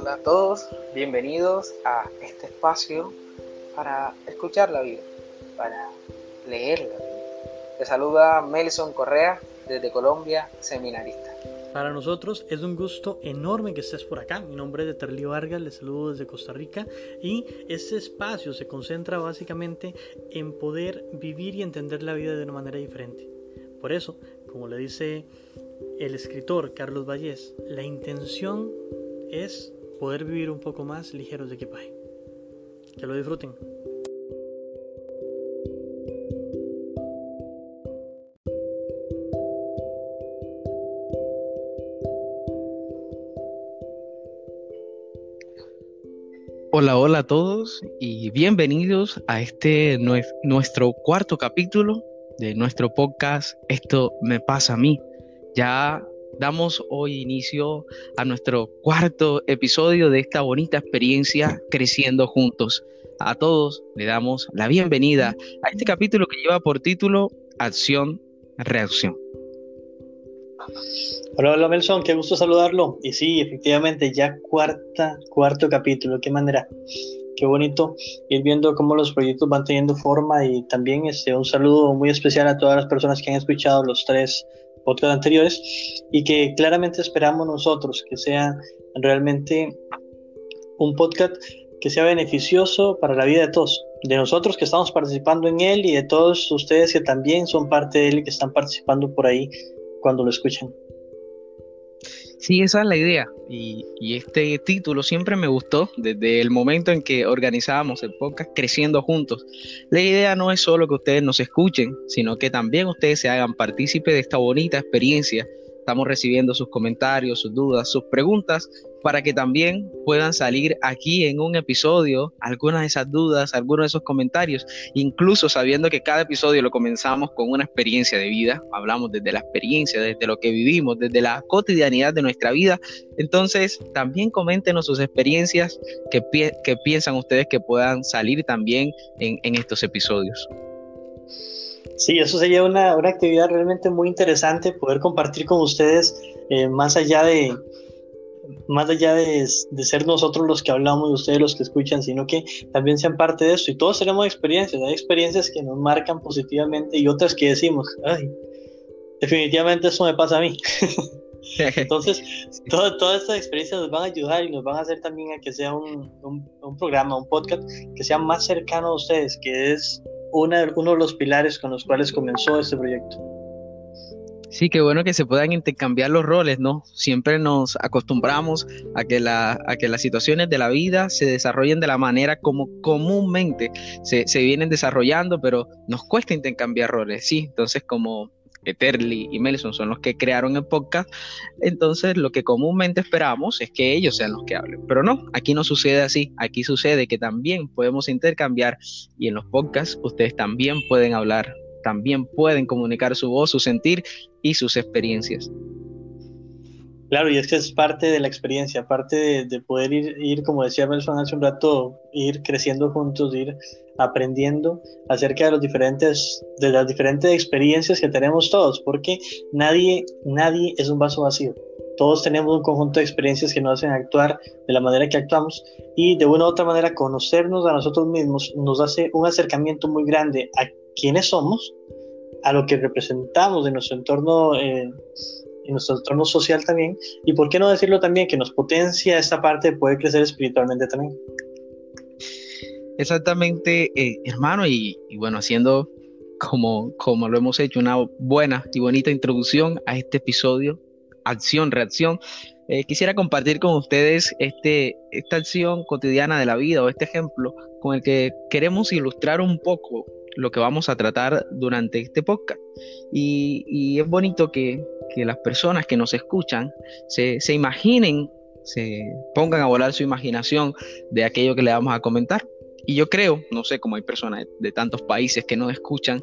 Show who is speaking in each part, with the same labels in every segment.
Speaker 1: Hola a todos, bienvenidos a este espacio para escuchar la vida, para leer la vida. Te saluda Melson Correa desde Colombia, seminarista.
Speaker 2: Para nosotros es un gusto enorme que estés por acá. Mi nombre es Eterlio Vargas, les saludo desde Costa Rica y este espacio se concentra básicamente en poder vivir y entender la vida de una manera diferente. Por eso, como le dice el escritor Carlos Vallés, la intención es poder vivir un poco más ligeros de equipaje. Que lo disfruten.
Speaker 1: Hola, hola a todos y bienvenidos a este nuestro cuarto capítulo de nuestro podcast Esto me pasa a mí. Ya damos hoy inicio a nuestro cuarto episodio de esta bonita experiencia Creciendo Juntos. A todos le damos la bienvenida a este capítulo que lleva por título Acción, Reacción.
Speaker 2: Hola, hola Melson, qué gusto saludarlo. Y sí, efectivamente, ya cuarta, cuarto capítulo, qué manera, qué bonito ir viendo cómo los proyectos van teniendo forma y también este, un saludo muy especial a todas las personas que han escuchado los tres podcasts anteriores y que claramente esperamos nosotros que sea realmente un podcast que sea beneficioso para la vida de todos, de nosotros que estamos participando en él y de todos ustedes que también son parte de él y que están participando por ahí cuando lo escuchan.
Speaker 1: Sí, esa es la idea. Y, este título siempre me gustó desde el momento en que organizábamos el podcast Creciendo Juntos. La idea no es solo que ustedes nos escuchen, sino que también ustedes se hagan partícipe de esta bonita experiencia Estamos recibiendo sus comentarios, sus dudas, sus preguntas para que también puedan salir aquí en un episodio algunas de esas dudas, algunos de esos comentarios, incluso sabiendo que cada episodio lo comenzamos con una experiencia de vida, hablamos desde la experiencia, desde lo que vivimos, desde la cotidianidad de nuestra vida. Entonces, también coméntenos sus experiencias que, piensan ustedes que puedan salir también en estos episodios.
Speaker 2: Sí, eso sería una, actividad realmente muy interesante, poder compartir con ustedes eh, más allá de más allá de, ser nosotros los que hablamos y ustedes los que escuchan, sino que también sean parte de eso. Y todos tenemos experiencias, hay experiencias que nos marcan positivamente y otras que decimos, ay, definitivamente eso me pasa a mí. Entonces, todas estas experiencias nos van a ayudar y nos van a hacer también a que sea un, un programa, un podcast que sea más cercano a ustedes, que es una, uno de los pilares con los cuales comenzó este proyecto.
Speaker 1: Sí, qué bueno que se puedan intercambiar los roles, ¿no? Siempre nos acostumbramos a que, a que las situaciones de la vida se desarrollen de la manera como comúnmente se, se vienen desarrollando, pero nos cuesta intercambiar roles, sí. Entonces, como Eterly y Melson son los que crearon el podcast, entonces lo que comúnmente esperamos es que ellos sean los que hablen. Pero no, aquí no sucede así. Aquí sucede que también podemos intercambiar y en los podcasts ustedes también pueden hablar, también pueden comunicar su voz, su sentir y sus experiencias.
Speaker 2: Claro, y es que es parte de la experiencia, parte de, poder ir, ir, como decía Melson hace un rato, ir creciendo juntos, ir aprendiendo acerca de los diferentes, de las diferentes experiencias que tenemos todos, porque nadie, nadie es un vaso vacío. Todos tenemos un conjunto de experiencias que nos hacen actuar de la manera que actuamos y de una u otra manera conocernos a nosotros mismos nos hace un acercamiento muy grande a quiénes somos, a lo que representamos en nuestro entorno. Eh, en nuestro entorno social también, y por qué no decirlo también, que nos potencia esta parte de poder crecer espiritualmente también.
Speaker 1: Exactamente, eh, hermano, y, bueno, haciendo como, como lo hemos hecho, una buena y bonita introducción a este episodio, acción, reacción. Eh, quisiera compartir con ustedes este, esta acción cotidiana de la vida o este ejemplo con el que queremos ilustrar un poco lo que vamos a tratar durante este podcast. Y, es bonito que, las personas que nos escuchan se, imaginen, se pongan a volar su imaginación de aquello que le vamos a comentar. Y yo creo, no sé cómo hay personas de, tantos países que nos escuchan,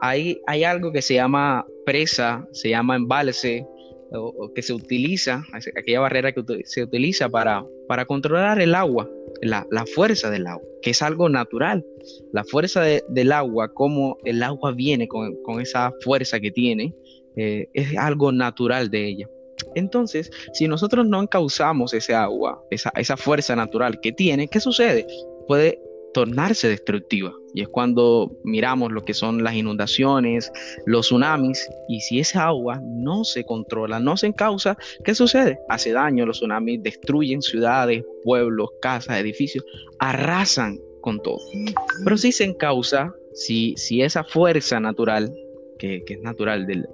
Speaker 1: hay, hay algo que se llama presa, se llama embalse, o, que se utiliza, aquella barrera que se utiliza para, para controlar el agua, la, fuerza del agua, que es algo natural. La fuerza del agua, como el agua viene con, esa fuerza que tiene, eh, es algo natural de ella. Entonces, si nosotros no encauzamos ese agua, esa, esa fuerza natural que tiene, ¿qué sucede? Puede tornarse destructiva. Y es cuando miramos lo que son las inundaciones, los tsunamis, y si esa agua no se controla, no se encausa, ¿qué sucede? Hace daño, los tsunamis destruyen ciudades, pueblos, casas, edificios, arrasan con todo. Pero si se encausa, si, si esa fuerza natural que, es natural del,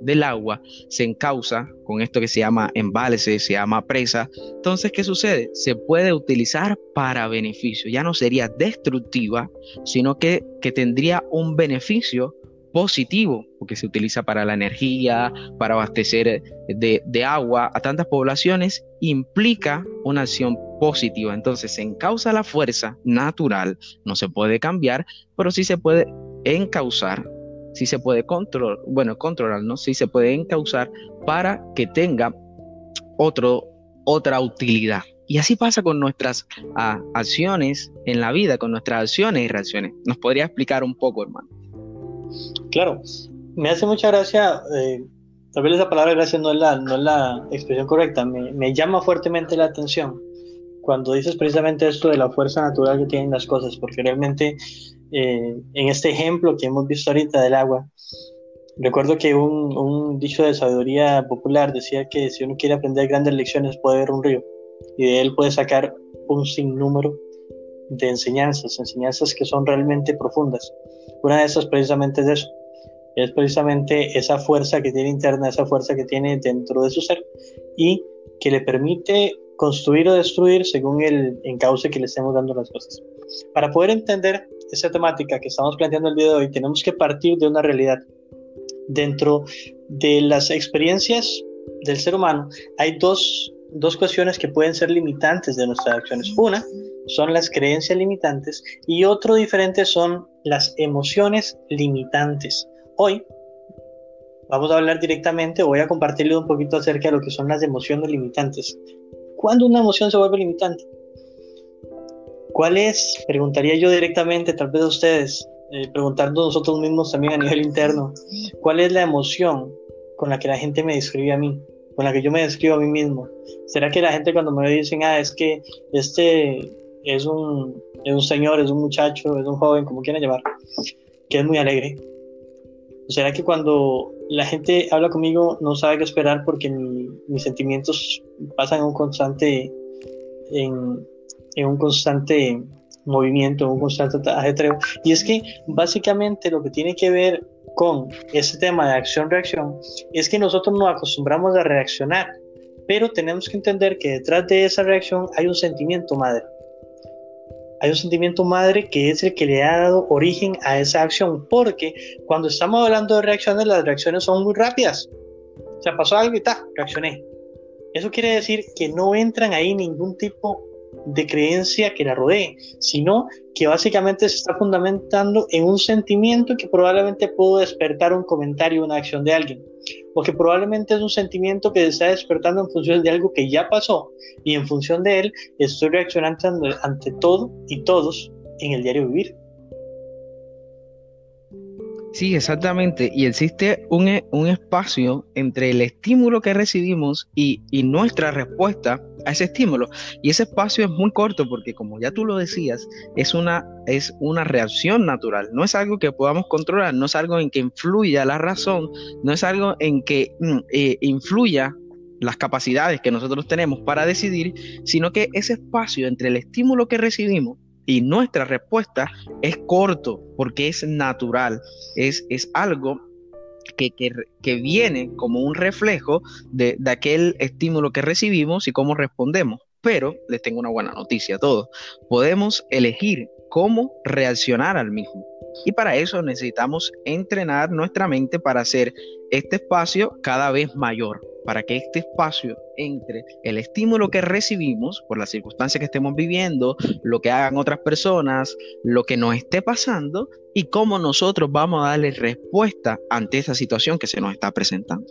Speaker 1: del agua, se encausa con esto que se llama embalse, se llama presa. Entonces, ¿qué sucede? Se puede utilizar para beneficio. Ya no sería destructiva, sino que, que tendría un beneficio positivo, porque se utiliza para la energía, para abastecer de, de, agua a tantas poblaciones, implica una acción positiva. Entonces se encausa la fuerza natural, no se puede cambiar, pero sí se puede encauzar si se puede controlar, bueno, controlar, ¿no? Si se puede encauzar para que tenga otro, otra utilidad. Y así pasa con nuestras ah, acciones en la vida, con nuestras acciones y reacciones. ¿Nos podría explicar un poco, hermano?
Speaker 2: Claro, me hace mucha gracia, eh, tal vez esa palabra gracia no es la, no es la expresión correcta, me, me llama fuertemente la atención cuando dices precisamente esto de la fuerza natural que tienen las cosas, porque realmente eh, en este ejemplo que hemos visto ahorita del agua, recuerdo que un, un, dicho de sabiduría popular decía que si uno quiere aprender grandes lecciones puede ver un río y de él puede sacar un sinnúmero de enseñanzas, enseñanzas que son realmente profundas. Una de esas precisamente es eso, es precisamente esa fuerza que tiene interna, esa fuerza que tiene dentro de su ser y que le permite construir o destruir según el encauce que le estemos dando las cosas. Para poder entender esa temática que estamos planteando el día de hoy, tenemos que partir de una realidad. Dentro de las experiencias del ser humano hay dos, dos cuestiones que pueden ser limitantes de nuestras acciones. Una son las creencias limitantes y otro diferente son las emociones limitantes. Hoy vamos a hablar directamente, voy a compartirle un poquito acerca de lo que son las emociones limitantes. ¿Cuándo una emoción se vuelve limitante? ¿Cuál es? Preguntaría yo directamente, tal vez a ustedes, eh, preguntando nosotros mismos también a nivel interno, ¿cuál es la emoción con la que la gente me describe a mí? Con la que yo me describo a mí mismo. ¿Será que la gente cuando me dicen, ah, es que este es un, es un señor, es un muchacho, es un joven, como quieran llamar, que es muy alegre? ¿O será que cuando la gente habla conmigo no sabe qué esperar porque mis sentimientos pasan un constante en, en un constante movimiento, en un constante ajetreo. Y es que básicamente lo que tiene que ver con ese tema de acción-reacción es que nosotros nos acostumbramos a reaccionar, pero tenemos que entender que detrás de esa reacción hay un sentimiento madre. Hay un sentimiento madre que es el que le ha dado origen a esa acción, porque cuando estamos hablando de reacciones, las reacciones son muy rápidas. O sea, pasó algo y ta, reaccioné. Eso quiere decir que no entran ahí ningún tipo de creencia que la rodee, sino que básicamente se está fundamentando en un sentimiento que probablemente pudo despertar un comentario, una acción de alguien, o que probablemente es un sentimiento que se está despertando en función de algo que ya pasó y en función de él estoy reaccionando ante todo y todos en el diario vivir.
Speaker 1: Sí, exactamente. Y existe un, e, un, espacio entre el estímulo que recibimos y, y, nuestra respuesta a ese estímulo. Y ese espacio es muy corto porque, como ya tú lo decías, es una, es una reacción natural. No es algo que podamos controlar, no es algo en que influya la razón, no es algo en que mm, eh, influya las capacidades que nosotros tenemos para decidir, sino que ese espacio entre el estímulo que recibimos y nuestra respuesta es corto porque es natural, es, es algo que, que, viene como un reflejo de, de, aquel estímulo que recibimos y cómo respondemos. Pero les tengo una buena noticia a todos. Podemos elegir cómo reaccionar al mismo. Y para eso necesitamos entrenar nuestra mente para hacer este espacio cada vez mayor para que este espacio entre el estímulo que recibimos por las circunstancias que estemos viviendo, lo que hagan otras personas, lo que nos esté pasando y cómo nosotros vamos a darle respuesta ante esa situación que se nos está presentando.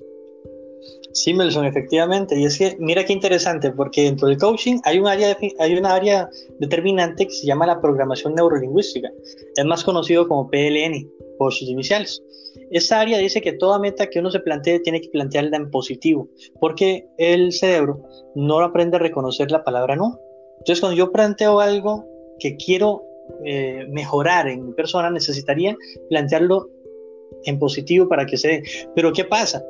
Speaker 2: Sí, Melson, efectivamente. Y es que, mira qué interesante, porque dentro del coaching hay un área, hay una área determinante que se llama la programación neurolingüística. Es más conocido como PLN por sus iniciales. Esta área dice que toda meta que uno se plantee tiene que plantearla en positivo, porque el cerebro no aprende a reconocer la palabra no. Entonces, cuando yo planteo algo que quiero eh, mejorar en mi persona, necesitaría plantearlo en positivo para que se dé. Pero ¿qué pasa?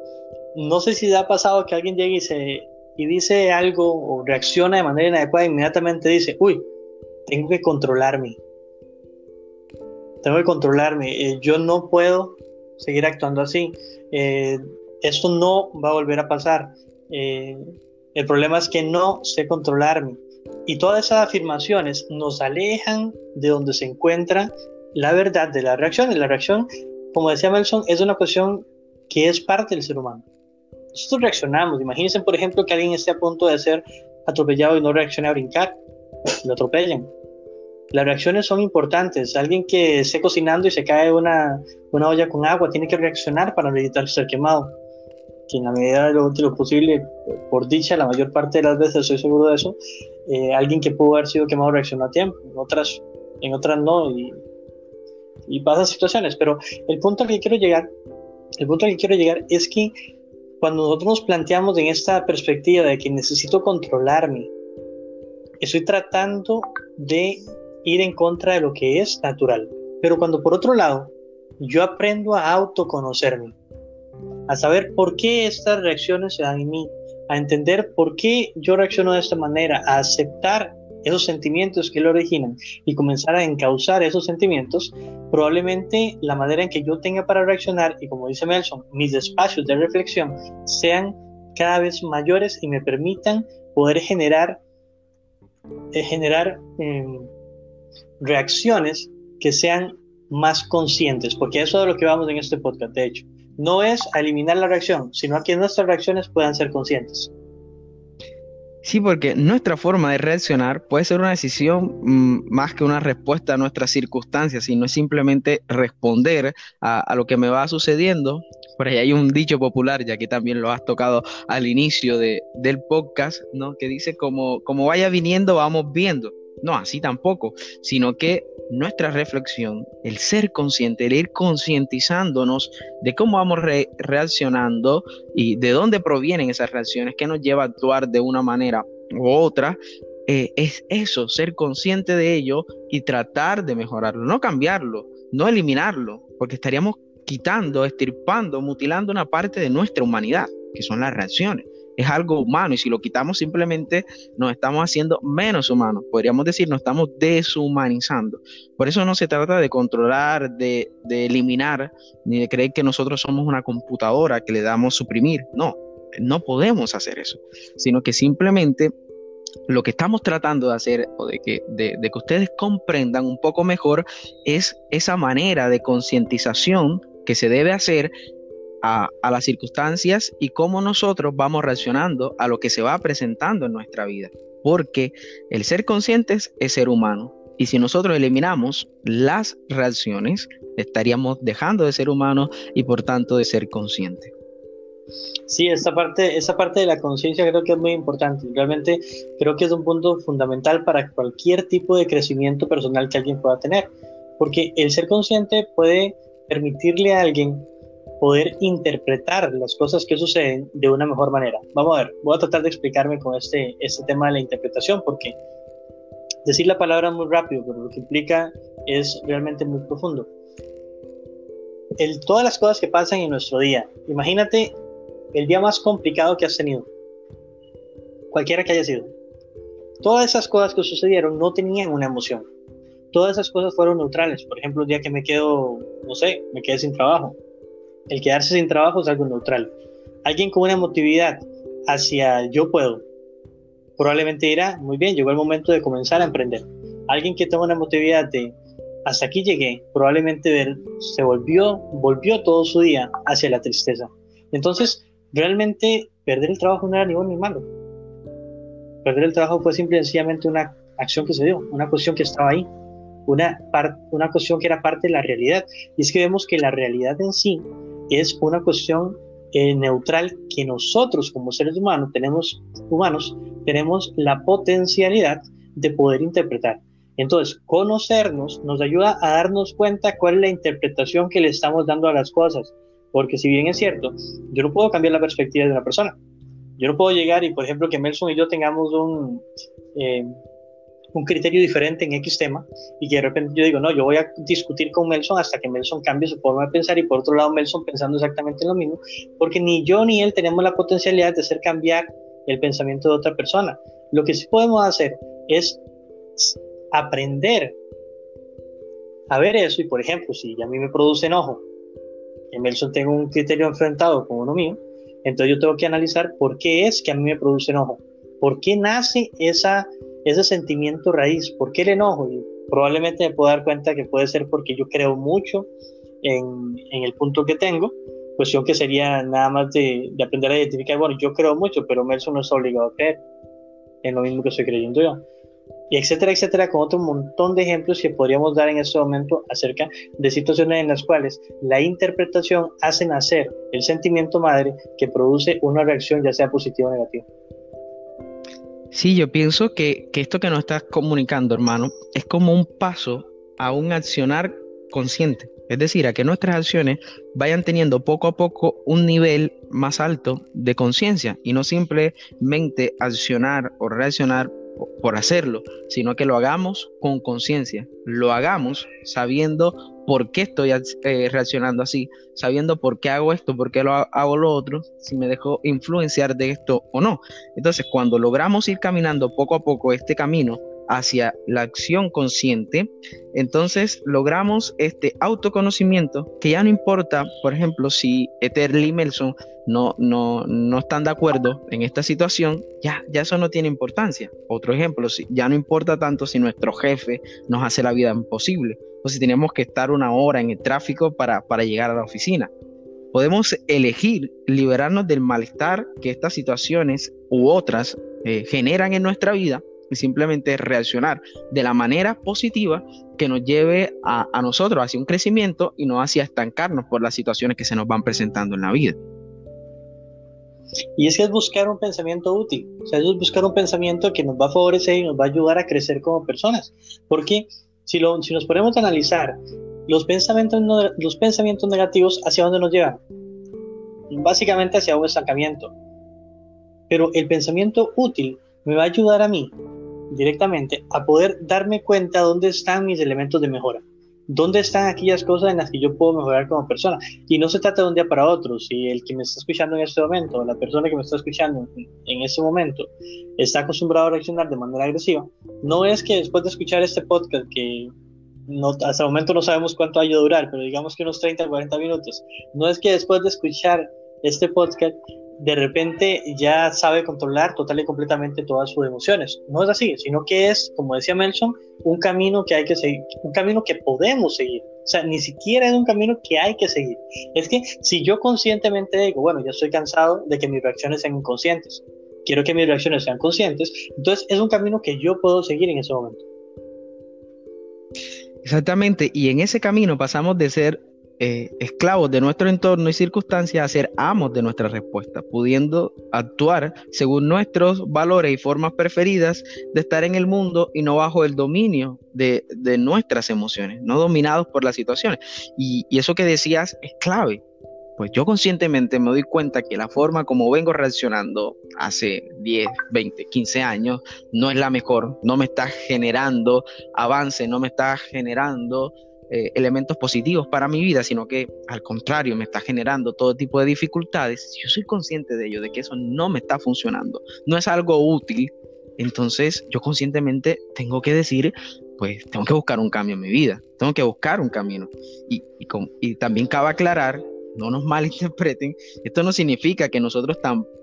Speaker 2: No sé si ha pasado que alguien llegue y, y dice algo o reacciona de manera inadecuada e inmediatamente dice, uy, tengo que controlarme. Tengo que controlarme. Eh, yo no puedo seguir actuando así. Eh, esto no va a volver a pasar. Eh, el problema es que no sé controlarme. Y todas esas afirmaciones nos alejan de donde se encuentra la verdad de la reacción. Y la reacción, como decía Melson, es una cuestión que es parte del ser humano. Nosotros reaccionamos. Imagínense, por ejemplo, que alguien esté a punto de ser atropellado y no reaccione a brincar. Lo atropellan las reacciones son importantes. Alguien que esté cocinando y se cae una, una olla con agua tiene que reaccionar para evitar ser quemado. Que en la medida de lo, posible, por dicha, la mayor parte de las veces estoy seguro de eso, eh, alguien que pudo haber sido quemado reaccionó a tiempo, en otras, en otras no, y, y pasan situaciones. Pero el punto al que quiero llegar, el punto al que quiero llegar es que cuando nosotros nos planteamos en esta perspectiva de que necesito controlarme, estoy tratando de ir en contra de lo que es natural. Pero cuando por otro lado yo aprendo a autoconocerme, a saber por qué estas reacciones se dan en mí, a entender por qué yo reacciono de esta manera, a aceptar esos sentimientos que lo originan y comenzar a encauzar esos sentimientos, probablemente la manera en que yo tenga para reaccionar y como dice Nelson, mis espacios de reflexión sean cada vez mayores y me permitan poder generar, eh, generar em, reacciones que sean más conscientes, porque eso es lo que vamos en este podcast, de hecho. No es a eliminar la reacción, sino a que nuestras reacciones puedan ser conscientes.
Speaker 1: Sí, porque nuestra forma de reaccionar puede ser una decisión mm, más que una respuesta a nuestras circunstancias, y no es simplemente responder a, lo que me va sucediendo. Por ahí hay un dicho popular, ya que también lo has tocado al inicio de, del podcast, ¿no? que dice como, como vaya viniendo, vamos viendo. No, así tampoco, sino que nuestra reflexión, el ser consciente, el ir concientizándonos de cómo vamos reaccionando y de dónde provienen esas reacciones que nos lleva a actuar de una manera u otra, eh, es eso, ser consciente de ello y tratar de mejorarlo, no cambiarlo, no eliminarlo, porque estaríamos quitando, estirpando, mutilando una parte de nuestra humanidad, que son las reacciones es algo humano y si lo quitamos simplemente nos estamos haciendo menos humanos. Podríamos decir, nos estamos deshumanizando. Por eso no se trata de controlar, de, eliminar, ni de creer que nosotros somos una computadora que le damos suprimir. No, no podemos hacer eso, sino que simplemente lo que estamos tratando de hacer o de que, de que ustedes comprendan un poco mejor es esa manera de concientización que se debe hacer a, las circunstancias y cómo nosotros vamos reaccionando a lo que se va presentando en nuestra vida. Porque el ser conscientes es ser humano. Y si nosotros eliminamos las reacciones, estaríamos dejando de ser humanos y por tanto de ser conscientes.
Speaker 2: Sí, esa parte, esa parte de la conciencia creo que es muy importante. Realmente creo que es un punto fundamental para cualquier tipo de crecimiento personal que alguien pueda tener. Porque el ser consciente puede permitirle a alguien poder interpretar las cosas que suceden de una mejor manera. Vamos a ver, voy a tratar de explicarme con este, este tema de la interpretación, porque decir la palabra muy rápido, pero lo que implica es realmente muy profundo. El, todas las cosas que pasan en nuestro día, imagínate el día más complicado que has tenido, cualquiera que haya sido. Todas esas cosas que sucedieron no tenían una emoción. Todas esas cosas fueron neutrales. Por ejemplo, el día que me quedo, no sé, me quedé sin trabajo el quedarse sin trabajo es algo neutral. Alguien con una emotividad hacia yo puedo, probablemente dirá, muy bien, llegó el momento de comenzar a emprender. Alguien que tenga una emotividad de hasta aquí llegué, probablemente se volvió, volvió todo su día hacia la tristeza. Entonces, realmente perder el trabajo no era ni bueno ni malo. Perder el trabajo fue simplemente sencillamente una acción que se dio, una cuestión que estaba ahí, una, una cuestión que era parte de la realidad. Y es que vemos que la realidad en sí es una cuestión eh, neutral que nosotros como seres humanos tenemos, humanos tenemos la potencialidad de poder interpretar. Entonces, conocernos nos ayuda a darnos cuenta cuál es la interpretación que le estamos dando a las cosas. Porque si bien es cierto, yo no puedo cambiar la perspectiva de una persona. Yo no puedo llegar y, por ejemplo, que Melson y yo tengamos un, eh, un criterio diferente en X tema y que de repente yo digo, no, yo voy a discutir con Melson hasta que Melson cambie su forma de pensar y por otro lado Melson pensando exactamente lo mismo, porque ni yo ni él tenemos la potencialidad de hacer cambiar el pensamiento de otra persona. Lo que sí podemos hacer es aprender a ver eso y por ejemplo, si a mí me produce enojo, que Melson tenga un criterio enfrentado con uno mío, entonces yo tengo que analizar por qué es que a mí me produce enojo, por qué nace esa, ese sentimiento raíz, por qué el enojo. Y probablemente me puedo dar cuenta que puede ser porque yo creo mucho en, en el punto que tengo, cuestión que sería nada más de, de, aprender a identificar, bueno, yo creo mucho, pero Melson no es obligado a creer en lo mismo que estoy creyendo yo y etcétera, etcétera, con otro montón de ejemplos que podríamos dar en este momento acerca de situaciones en las cuales la interpretación hace nacer el sentimiento madre que produce una reacción ya sea positiva o negativa.
Speaker 1: Sí, yo pienso que, que esto que nos estás comunicando, hermano, es como un paso a un accionar consciente. Es decir, a que nuestras acciones vayan teniendo poco a poco un nivel más alto de conciencia y no simplemente accionar o reaccionar por hacerlo, sino que lo hagamos con conciencia, lo hagamos sabiendo por qué estoy eh, reaccionando así, sabiendo por qué hago esto, por qué lo hago lo otro, si me dejo influenciar de esto o no. Entonces, cuando logramos ir caminando poco a poco este camino hacia la acción consciente, entonces logramos este autoconocimiento que ya no importa, por ejemplo, si Ether y Melson no, no, no están de acuerdo en esta situación, ya, ya eso no tiene importancia. Otro ejemplo, si, ya no importa tanto si nuestro jefe nos hace la vida imposible o si tenemos que estar una hora en el tráfico para, para llegar a la oficina. Podemos elegir liberarnos del malestar que estas situaciones u otras eh, generan en nuestra vida simplemente reaccionar de la manera positiva que nos lleve a, a, nosotros hacia un crecimiento y no hacia estancarnos por las situaciones que se nos van presentando en la vida.
Speaker 2: Y es que es buscar un pensamiento útil, o sea, es buscar un pensamiento que nos va a favorecer y nos va a ayudar a crecer como personas. Porque si, lo, si nos ponemos a analizar los pensamientos, los pensamientos negativos, ¿hacia dónde nos llevan? Básicamente hacia un estancamiento. Pero el pensamiento útil me va a ayudar a mí directamente a poder darme cuenta dónde están mis elementos de mejora. ¿Dónde están aquellas cosas en las que yo puedo mejorar como persona? Y no se trata de un día para otro. Si el que me está escuchando en este momento, la persona que me está escuchando en este momento, está acostumbrado a reaccionar de manera agresiva, no es que después de escuchar este podcast, que no, hasta el momento no sabemos cuánto haya durar, pero digamos que unos 30 o 40 minutos, no es que después de escuchar este podcast de repente ya sabe controlar total y completamente todas sus emociones. No es así, sino que es, como decía Melson, un camino que hay que seguir, un camino que podemos seguir. O sea, ni siquiera es un camino que hay que seguir. Es que si yo conscientemente digo, bueno, ya estoy cansado de que mis reacciones sean inconscientes, quiero que mis reacciones sean conscientes, entonces es un camino que yo puedo seguir en ese momento.
Speaker 1: Exactamente, y en ese camino pasamos de ser eh, esclavos de nuestro entorno y circunstancias a ser amos de nuestra respuesta, pudiendo actuar según nuestros valores y formas preferidas de estar en el mundo y no bajo el dominio de, nuestras emociones, no dominados por las situaciones. Y, y eso que decías es clave. Pues yo conscientemente me doy cuenta que la forma como vengo reaccionando hace 10, 20, 15 años no es la mejor, no me está generando avance, no me está generando eh, elementos positivos para mi vida, sino que al contrario me está generando todo tipo de dificultades, si yo soy consciente de ello, de que eso no me está funcionando, no es algo útil, entonces yo conscientemente tengo que decir, pues tengo que buscar un cambio en mi vida, tengo que buscar un camino. Y, y, y también cabe aclarar, no nos malinterpreten, esto no significa que nosotros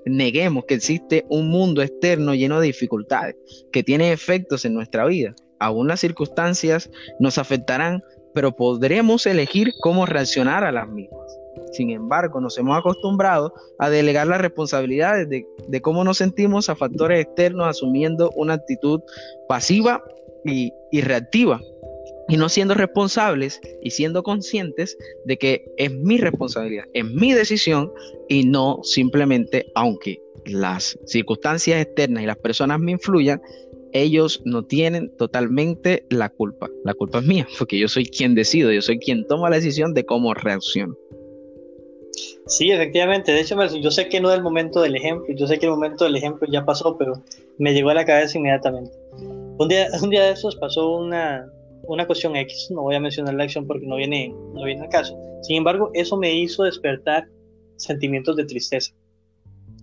Speaker 1: neguemos que existe un mundo externo lleno de dificultades, que tiene efectos en nuestra vida. Aún las circunstancias nos afectarán, pero podremos elegir cómo reaccionar a las mismas. Sin embargo, nos hemos acostumbrado a delegar las responsabilidades de, cómo nos sentimos a factores externos asumiendo una actitud pasiva y, reactiva. y no siendo responsables y siendo conscientes de que es mi responsabilidad, es mi decisión y no simplemente, aunque las circunstancias externas y las personas me influyan, ellos no tienen totalmente la culpa. La culpa es mía, porque yo soy quien decido, yo soy quien toma la decisión de cómo reacciono.
Speaker 2: Sí, efectivamente. De hecho, yo sé que no es el momento del ejemplo, yo sé que el momento del ejemplo ya pasó, pero me llegó a la cabeza inmediatamente. Un día, un día de esos pasó una, una cuestión X, no voy a mencionar la acción porque no viene, no viene al caso. Sin embargo, eso me hizo despertar sentimientos de tristeza.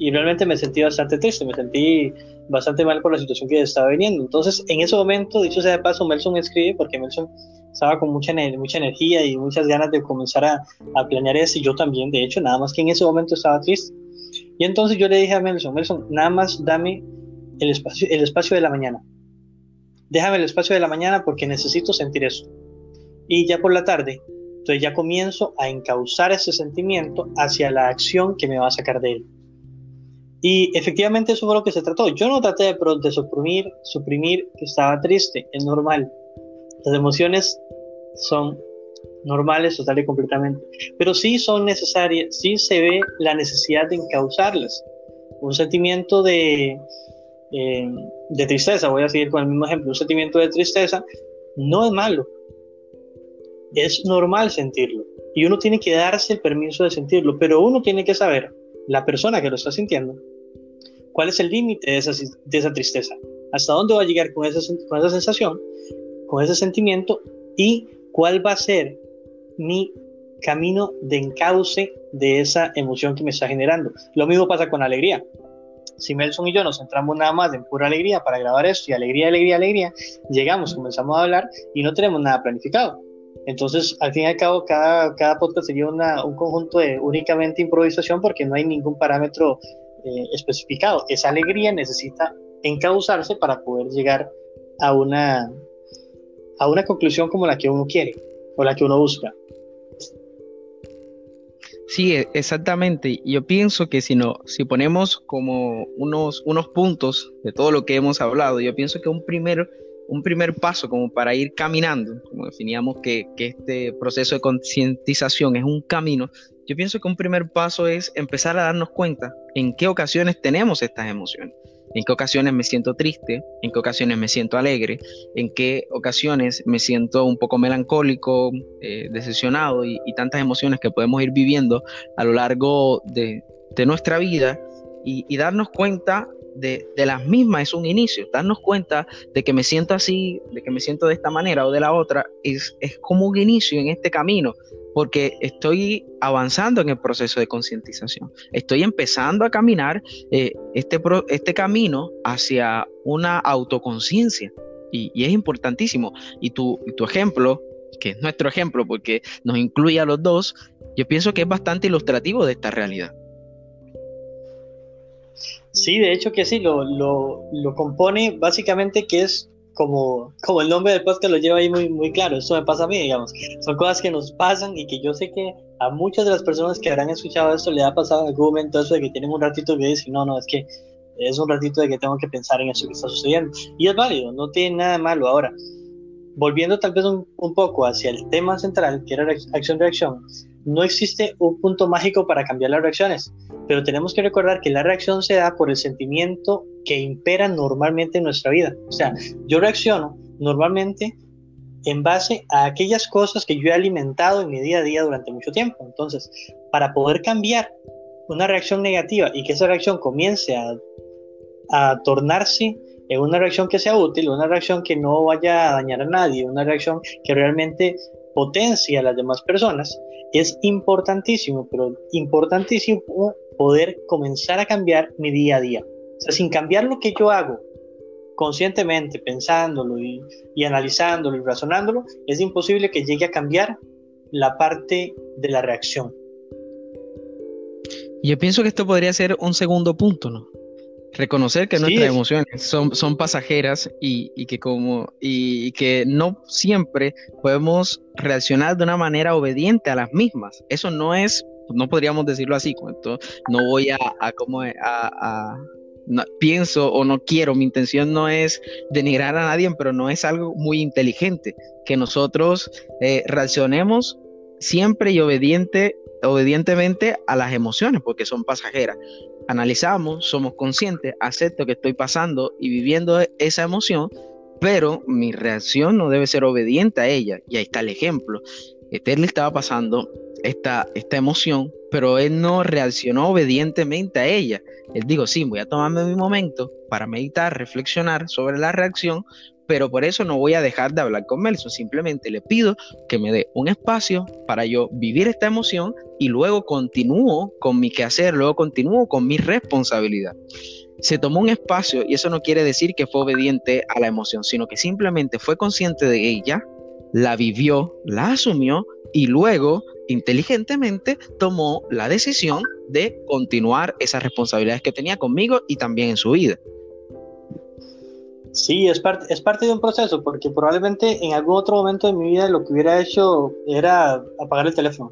Speaker 2: Y realmente me sentí bastante triste, me sentí bastante mal por la situación que estaba viniendo. Entonces, en ese momento, dicho sea de paso, Melson escribe, porque Melson estaba con mucha, mucha energía y muchas ganas de comenzar a, a planear eso, y yo también, de hecho, nada más que en ese momento estaba triste. Y entonces yo le dije a Melson, Melson, nada más dame el espacio, el espacio de la mañana déjame el espacio de la mañana porque necesito sentir eso. Y ya por la tarde, entonces ya comienzo a encauzar ese sentimiento hacia la acción que me va a sacar de él. Y efectivamente eso fue lo que se trató. Yo no traté de, de suprimir, suprimir que estaba triste, es normal. Las emociones son normales total y completamente, pero sí son necesarias, sí se ve la necesidad de encauzarlas. Un sentimiento de, eh, de tristeza, voy a seguir con el mismo ejemplo, un sentimiento de tristeza no es malo, es normal sentirlo y uno tiene que darse el permiso de sentirlo, pero uno tiene que saber, la persona que lo está sintiendo, cuál es el límite de esa, de esa tristeza, hasta dónde va a llegar con esa, con esa sensación, con ese sentimiento y cuál va a ser mi camino de encauce de esa emoción que me está generando. Lo mismo pasa con la alegría si Melson y yo nos centramos nada más en pura alegría para grabar esto y alegría, alegría, alegría, llegamos, comenzamos a hablar y no tenemos nada planificado. Entonces, al fin y al cabo, cada, cada podcast sería una, un conjunto de únicamente improvisación porque no hay ningún parámetro eh, especificado. Esa alegría necesita encauzarse para poder llegar a una, a una conclusión como la que uno quiere o la que uno busca.
Speaker 1: Sí, e, exactamente. Yo pienso que si no, si ponemos como unos, unos puntos de todo lo que hemos hablado, yo pienso que un primer, un primer paso como para ir caminando, como definíamos que, que este proceso de concientización es un camino, yo pienso que un primer paso es empezar a darnos cuenta en qué ocasiones tenemos estas emociones en qué ocasiones me siento triste, en qué ocasiones me siento alegre, en qué ocasiones me siento un poco melancólico, eh, decepcionado y, tantas emociones que podemos ir viviendo a lo largo de, nuestra vida y, darnos cuenta de, de, las mismas es un inicio, darnos cuenta de que me siento así, de que me siento de esta manera o de la otra, es, es como un inicio en este camino porque estoy avanzando en el proceso de concientización. Estoy empezando a caminar eh, este, este camino hacia una autoconciencia y, es importantísimo. Y tu, tu ejemplo, que es nuestro ejemplo porque nos incluye a los dos, yo pienso que es bastante ilustrativo de esta realidad.
Speaker 2: Sí, de hecho que sí, lo, lo, lo compone básicamente que es como, como el nombre del podcast lo lleva ahí muy, muy claro, eso me pasa a mí, digamos. Son cosas que nos pasan y que yo sé que a muchas de las personas que habrán escuchado esto le ha pasado en algún momento eso de que tienen un ratito que decir, no, no, es que es un ratito de que tengo que pensar en eso que está sucediendo. Y es válido, no tiene nada malo. Ahora, volviendo tal vez un, un poco hacia el tema central, que era acción-reacción, no existe un punto mágico para cambiar las reacciones, pero tenemos que recordar que la reacción se da por el sentimiento que impera normalmente en nuestra vida. O sea, yo reacciono normalmente en base a aquellas cosas que yo he alimentado en mi día a día durante mucho tiempo. Entonces, para poder cambiar una reacción negativa y que esa reacción comience a, a tornarse en una reacción que sea útil, una reacción que no vaya a dañar a nadie, una reacción que realmente potencie a las demás personas, es importantísimo, pero importantísimo poder comenzar a cambiar mi día a día. O sea, sin cambiar lo que yo hago conscientemente, pensándolo y, analizándolo y razonándolo, es imposible que llegue a cambiar la parte de la reacción.
Speaker 1: Yo pienso que esto podría ser un segundo punto, ¿no? Reconocer que nuestras emociones son, son pasajeras y, y, que como y que no siempre podemos reaccionar de una manera obediente a las mismas. Eso no es, no podríamos decirlo así, esto no voy a, a, como a, pienso o no quiero, mi intención no es denigrar a nadie, pero no es algo muy inteligente que nosotros eh, reaccionemos siempre y obediente, obedientemente a las emociones, porque son pasajeras. Analizamos, somos conscientes, acepto que estoy pasando y viviendo esa emoción, pero mi reacción no debe ser obediente a ella. Y ahí está el ejemplo. Esther le estaba pasando esta, esta emoción, pero él no reaccionó obedientemente a ella. Él dijo, sí, voy a tomarme mi momento para meditar, reflexionar sobre la reacción, pero por eso no voy a dejar de hablar con Melson. Simplemente le pido que me dé un espacio para yo vivir esta emoción y luego continúo con mi quehacer, luego continúo con mi responsabilidad. Se tomó un espacio y eso no quiere decir que fue obediente a la emoción, sino que simplemente fue consciente de ella, la vivió, la asumió y luego inteligentemente tomó la decisión de continuar esas responsabilidades que tenía conmigo y también en su vida.
Speaker 2: Sí, es parte, es parte de un proceso, porque probablemente en algún otro momento de mi vida lo que hubiera hecho era apagar el teléfono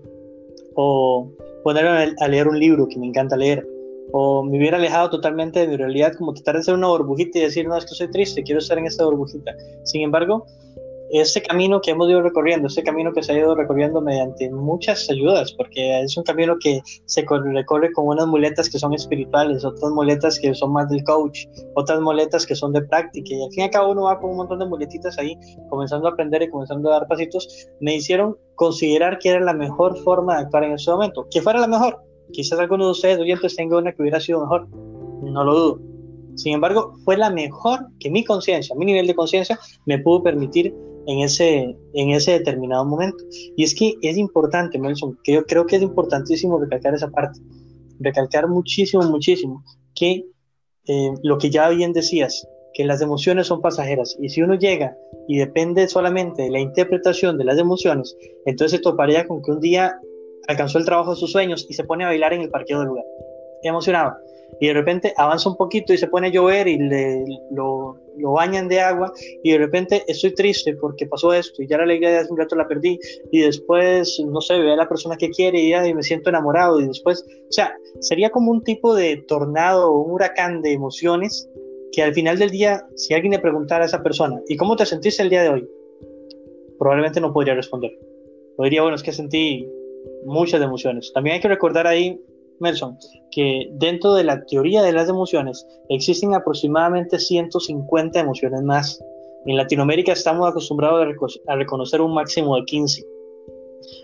Speaker 2: o ponerme a leer un libro que me encanta leer o me hubiera alejado totalmente de mi realidad, como tratar de ser una burbujita y decir, no, es que soy triste, quiero estar en esta burbujita. Sin embargo, ese camino que hemos ido recorriendo, ese camino que se ha ido recorriendo mediante muchas ayudas, porque es un camino que se recorre con unas muletas que son espirituales, otras muletas que son más del coach, otras muletas que son de práctica, y al fin y al cabo uno va con un montón de muletitas ahí, comenzando a aprender y comenzando a dar pasitos, me hicieron considerar que era la mejor forma de actuar en ese momento, que fuera la mejor. Quizás alguno de ustedes oyentes tenga una que hubiera sido mejor, no lo dudo. Sin embargo, fue la mejor que mi conciencia, mi nivel de conciencia, me pudo permitir en ese, en ese determinado momento. Y es que es importante, Nelson, que yo creo que es importantísimo recalcar esa parte, recalcar muchísimo, muchísimo, que eh, lo que ya bien decías, que las emociones son pasajeras, y si uno llega y depende solamente de la interpretación de las emociones, entonces se toparía con que un día alcanzó el trabajo de sus sueños y se pone a bailar en el parqueo del lugar, emocionado y de repente avanza un poquito y se pone a llover y le, lo, lo, bañan de agua y de repente estoy triste porque pasó esto y ya la alegría de hace un rato la perdí y después, no sé, ve a la persona que quiere y, y me siento enamorado y después, o sea, sería como un tipo de tornado o un huracán de emociones que al final del día, si alguien le preguntara a esa persona, ¿y cómo te sentiste el día de hoy? Probablemente no podría responder. O diría, bueno, es que sentí muchas emociones. También hay que recordar ahí Melson, que dentro de la teoría de las emociones existen aproximadamente 150 emociones más. En Latinoamérica estamos acostumbrados a, reconocer un máximo de 15,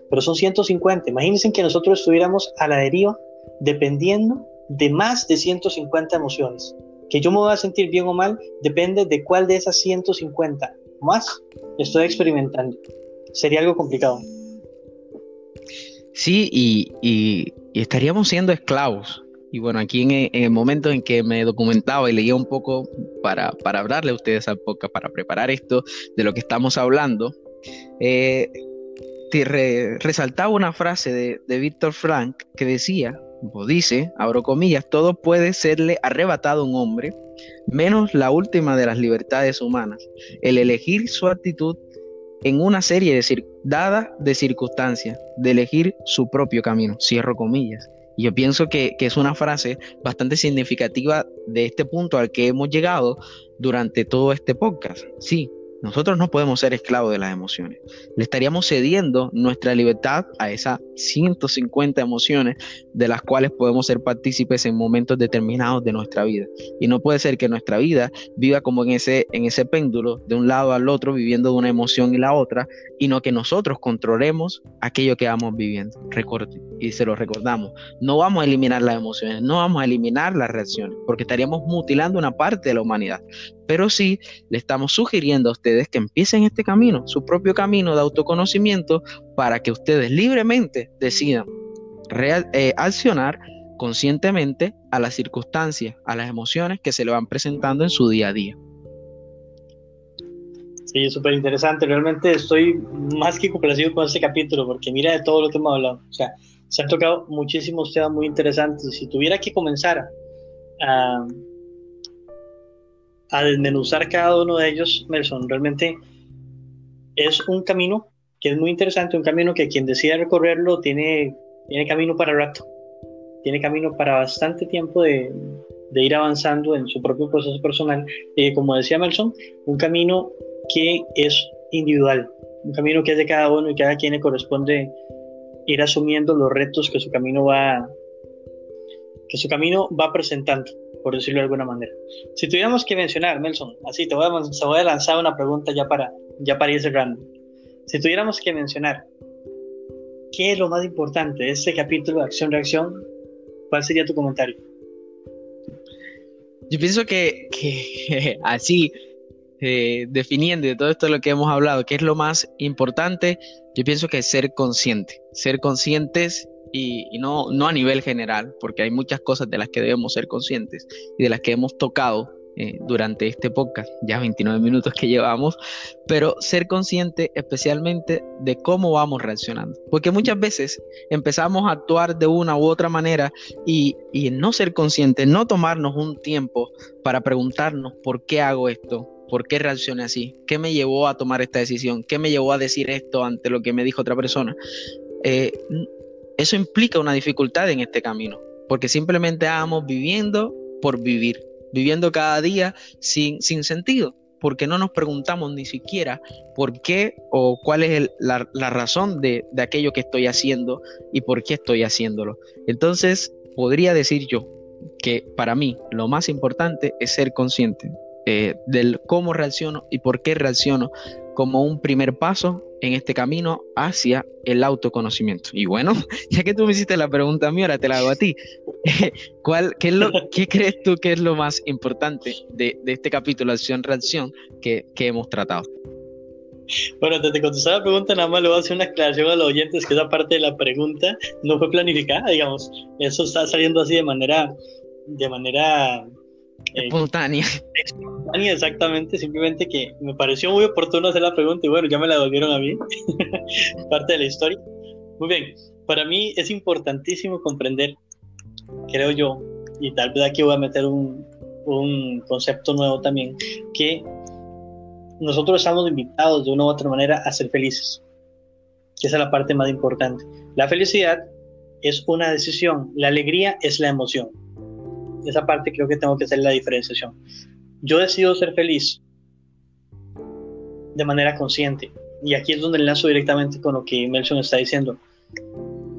Speaker 2: pero son 150. Imagínense que nosotros estuviéramos a la deriva dependiendo de más de 150 emociones. Que yo me voy a sentir bien o mal depende de cuál de esas 150 más estoy experimentando. Sería algo complicado.
Speaker 1: Sí, y y estaríamos siendo esclavos. Y bueno, aquí en, el momento en que me documentaba y leía un poco para, para hablarle a ustedes al podcast, para preparar esto de lo que estamos hablando, eh, resaltaba una frase de, de Víctor Frank que decía, o dice, abro comillas, todo puede serle arrebatado a un hombre, menos la última de las libertades humanas, el elegir su actitud en una serie de dada de circunstancias, de elegir su propio camino, cierro comillas. Y yo pienso que, que, es una frase bastante significativa de este punto al que hemos llegado durante todo este podcast. Sí, nosotros no podemos ser esclavos de las emociones. Le estaríamos cediendo nuestra libertad a esas 150 emociones de las cuales podemos ser partícipes en momentos determinados de nuestra vida. Y no puede ser que nuestra vida viva como en ese, en ese péndulo, de un lado al otro, viviendo de una emoción y la otra, y no que nosotros controlemos aquello que vamos viviendo. Recuerde, y se lo recordamos, no vamos a eliminar las emociones, no vamos a eliminar las reacciones, porque estaríamos mutilando una parte de la humanidad pero sí le estamos sugiriendo a ustedes que empiecen este camino, su propio camino de autoconocimiento, para que ustedes libremente decidan eh, accionar conscientemente a las circunstancias, a las emociones que se le van presentando en su día a día.
Speaker 2: Sí, es súper interesante. Realmente estoy más que complacido con este capítulo porque mira de todo lo que hemos hablado. O sea, se han tocado muchísimos temas muy interesantes. Si tuviera que comenzar a a desmenuzar cada uno de ellos, Nelson, realmente es un camino que es muy interesante, un camino que quien decida recorrerlo tiene, tiene camino para rato, tiene camino para bastante tiempo de, ir avanzando en su propio proceso personal. Eh, como decía Melson, un camino que es individual, un camino que es de cada uno y cada quien le corresponde ir asumiendo los retos que su camino va que su camino va presentando, por decirlo de alguna manera. Si tuviéramos que mencionar, Nelson, así te voy a, lanzar una pregunta ya para, ya para ir cerrando. Si tuviéramos que mencionar qué es lo más importante de este capítulo de acción-reacción, ¿cuál sería tu comentario?
Speaker 1: Yo pienso que, que así, eh, definiendo de todo esto de lo que hemos hablado, qué es lo más importante, yo pienso que es ser consciente, ser conscientes y, no, no a nivel general, porque hay muchas cosas de las que debemos ser conscientes y de las que hemos tocado eh, durante este podcast, ya 29 minutos que llevamos, pero ser consciente especialmente de cómo vamos reaccionando, porque muchas veces empezamos a actuar de una u otra manera y, y no ser consciente, no tomarnos un tiempo para preguntarnos por qué hago esto, ¿Por qué reaccioné así? ¿Qué me llevó a tomar esta decisión? ¿Qué me llevó a decir esto ante lo que me dijo otra persona? Eh, eso implica una dificultad en este camino, porque simplemente vamos viviendo por vivir, viviendo cada día sin, sin sentido, porque no nos preguntamos ni siquiera por qué o cuál es la, la, razón de, de aquello que estoy haciendo y por qué estoy haciéndolo. Entonces, podría decir yo que para mí lo más importante es ser consciente eh, del cómo reacciono y por qué reacciono como un primer paso en este camino hacia el autoconocimiento. Y bueno, ya que tú me hiciste la pregunta a mí, ahora te la hago a ti. ¿Cuál, qué, es lo, ¿Qué crees tú que es lo más importante de, de este capítulo, acción-reacción, que, que hemos tratado?
Speaker 2: Bueno, antes de contestar la pregunta, nada más le voy a hacer una aclaración a los oyentes que esa parte de la pregunta no fue planificada, digamos. Eso está saliendo así de manera, de manera
Speaker 1: espontánea.
Speaker 2: Espontánea, exactamente. Simplemente que me pareció muy oportuno hacer la pregunta y bueno, ya me la devolvieron a mí. Parte de la historia. Muy bien. Para mí es importantísimo comprender, creo yo, y tal vez aquí voy a meter un, un concepto nuevo también, que nosotros estamos invitados de una u otra manera a ser felices. Esa es la parte más importante. La felicidad es una decisión, la alegría es la emoción esa parte creo que tengo que hacer la diferenciación. Yo decido ser feliz de manera consciente. Y aquí es donde enlazo directamente con lo que Melson está diciendo.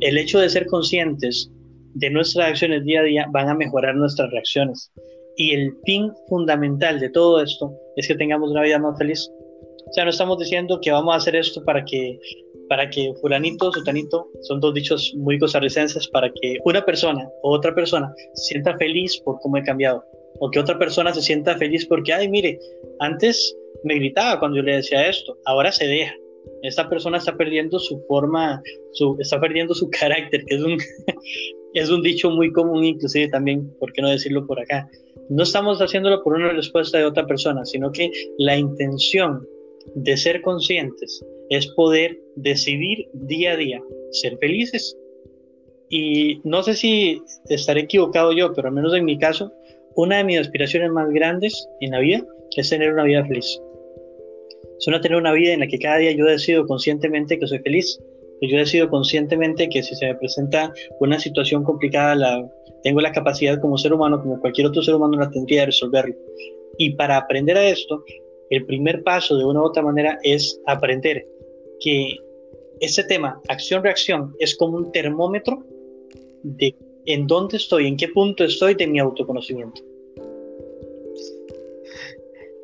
Speaker 2: El hecho de ser conscientes de nuestras acciones día a día van a mejorar nuestras reacciones. Y el fin fundamental de todo esto es que tengamos una vida más feliz. O sea, no estamos diciendo que vamos a hacer esto para que para que fulanito, sutanito, son dos dichos muy costarricenses, para que una persona o otra persona se sienta feliz por cómo he cambiado, o que otra persona se sienta feliz porque, ay, mire, antes me gritaba cuando yo le decía esto, ahora se deja. Esta persona está perdiendo su forma, su, está perdiendo su carácter, que es un, es un dicho muy común, inclusive también, ¿por qué no decirlo por acá? No estamos haciéndolo por una respuesta de otra persona, sino que la intención de ser conscientes es poder decidir día a día ser felices. Y no sé si estaré equivocado yo, pero al menos en mi caso, una de mis aspiraciones más grandes en la vida es tener una vida feliz. Es una tener una vida en la que cada día yo decido conscientemente que soy feliz, que yo decido conscientemente que si se me presenta una situación complicada, la, tengo la capacidad como ser humano, como cualquier otro ser humano, la tendría de resolverlo. Y para aprender a esto, el primer paso de una u otra manera es aprender que ese tema, acción-reacción, es como un termómetro de en dónde estoy, en qué punto estoy de mi autoconocimiento.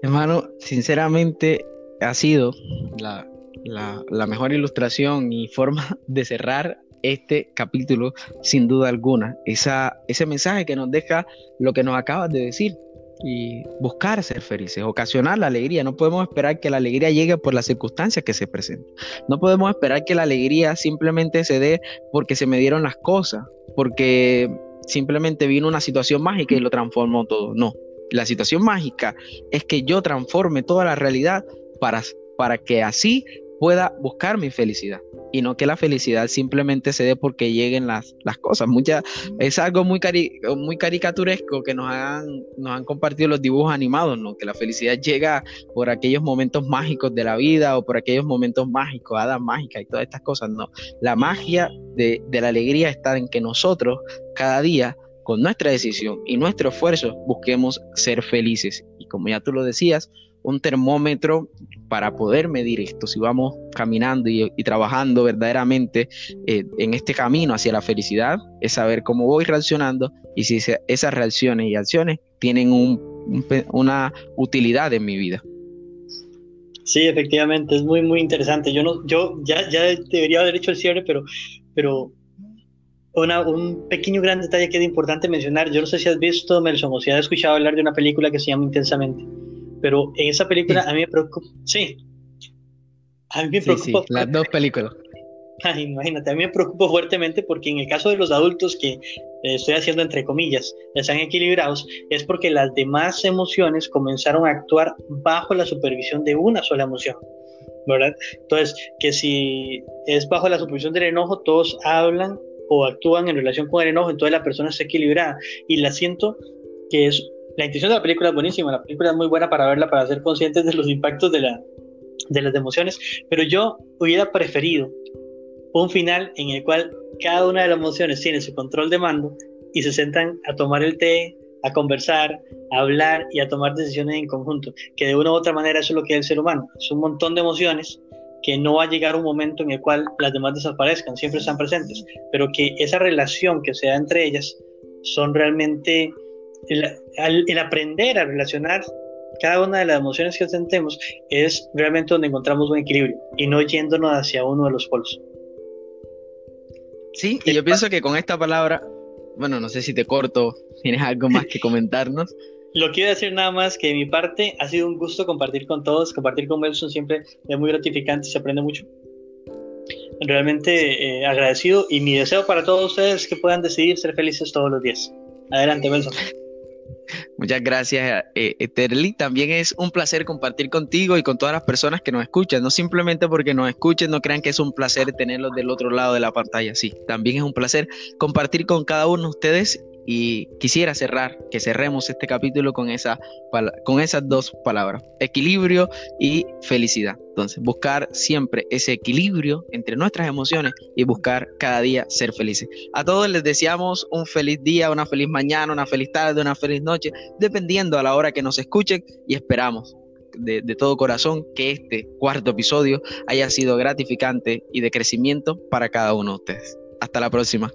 Speaker 1: Hermano, sinceramente ha sido la, mejor ilustración y forma de cerrar este capítulo, sin duda alguna. Esa, ese mensaje que nos deja lo que nos acabas de decir, y buscar ser felices, ocasionar la alegría. No podemos esperar que la alegría llegue por las circunstancias que se presentan. No podemos esperar que la alegría simplemente se dé porque se me dieron las cosas, porque simplemente vino una situación mágica y lo transformó todo. No, la situación mágica es que yo transforme toda la realidad para, para que así pueda buscar mi felicidad y no que la felicidad simplemente se dé porque lleguen las, las cosas. Mucha, es algo muy, muy caricaturesco que nos han, nos han compartido los dibujos animados, ¿no? que la felicidad llega por aquellos momentos mágicos de la vida o por aquellos momentos mágicos, hadas mágicas y todas estas cosas. No, la magia de, de la alegría está en que nosotros cada día con nuestra decisión y nuestro esfuerzo busquemos ser felices. Y como ya tú lo decías, un termómetro para poder medir esto, si vamos caminando y, trabajando verdaderamente eh, en este camino hacia la felicidad, es saber cómo voy reaccionando y si esas reacciones y acciones tienen una utilidad en mi vida.
Speaker 2: Sí, efectivamente, es muy, muy interesante. Yo no, yo ya, ya debería haber hecho el cierre, pero, pero un pequeño gran detalle que es importante mencionar. Yo no sé si has visto, Melson, o si has escuchado hablar de una película que se llama Intensamente. Pero en esa película a mí me preocupa. Sí.
Speaker 1: A mí me preocupa. Sí, las dos películas.
Speaker 2: imagínate, a mí me preocupa fuertemente porque en el caso de los adultos que eh, estoy haciendo entre comillas, están equilibrados, es porque las demás emociones comenzaron a actuar bajo la supervisión de una sola emoción. ¿verdad? Entonces, que si es bajo la supervisión del enojo, todos hablan o actúan en relación con el enojo, entonces la persona está equilibrada. Y la siento que es la intención de la película es buenísima, la película es muy buena para verla, para ser conscientes de los impactos de, la, de las emociones, pero yo hubiera preferido un final en el cual cada una de las emociones tiene su control de mando y se sentan a tomar el té, a conversar, a hablar y a tomar decisiones en conjunto, que de una u otra manera eso es lo que es el ser humano, es un montón de emociones que no va a llegar un momento en el cual las demás desaparezcan, siempre están presentes, pero que esa relación que se da entre ellas son realmente el, aprender a relacionar cada una de las emociones que sentemos es realmente donde encontramos un equilibrio y no yéndonos hacia uno de los polos.
Speaker 1: Sí, y yo pienso que con esta palabra, bueno, no sé si te corto, tienes algo más que comentarnos.
Speaker 2: Lo quiero decir nada más que de mi parte ha sido un gusto compartir con todos, compartir con Wilson siempre es muy gratificante, se aprende mucho. Realmente eh, agradecido y mi deseo para todos ustedes es que puedan decidir ser felices todos los días. Adelante, Wilson.
Speaker 1: Muchas gracias, eh, Eterly. También es un placer compartir contigo y con todas las personas que nos escuchan. No simplemente porque nos escuchen, no crean que es un placer tenerlos del otro lado de la pantalla. Sí, también es un placer compartir con cada uno de ustedes y quisiera cerrar, que cerremos este capítulo con, esa, con esas dos palabras, equilibrio y felicidad. Entonces, buscar siempre ese equilibrio entre nuestras emociones y buscar cada día ser felices. A todos les deseamos un feliz día, una feliz mañana, una feliz tarde, una feliz noche, dependiendo a la hora que nos escuchen y esperamos de, de, todo corazón que este cuarto episodio haya sido gratificante y de crecimiento para cada uno de ustedes. Hasta la próxima.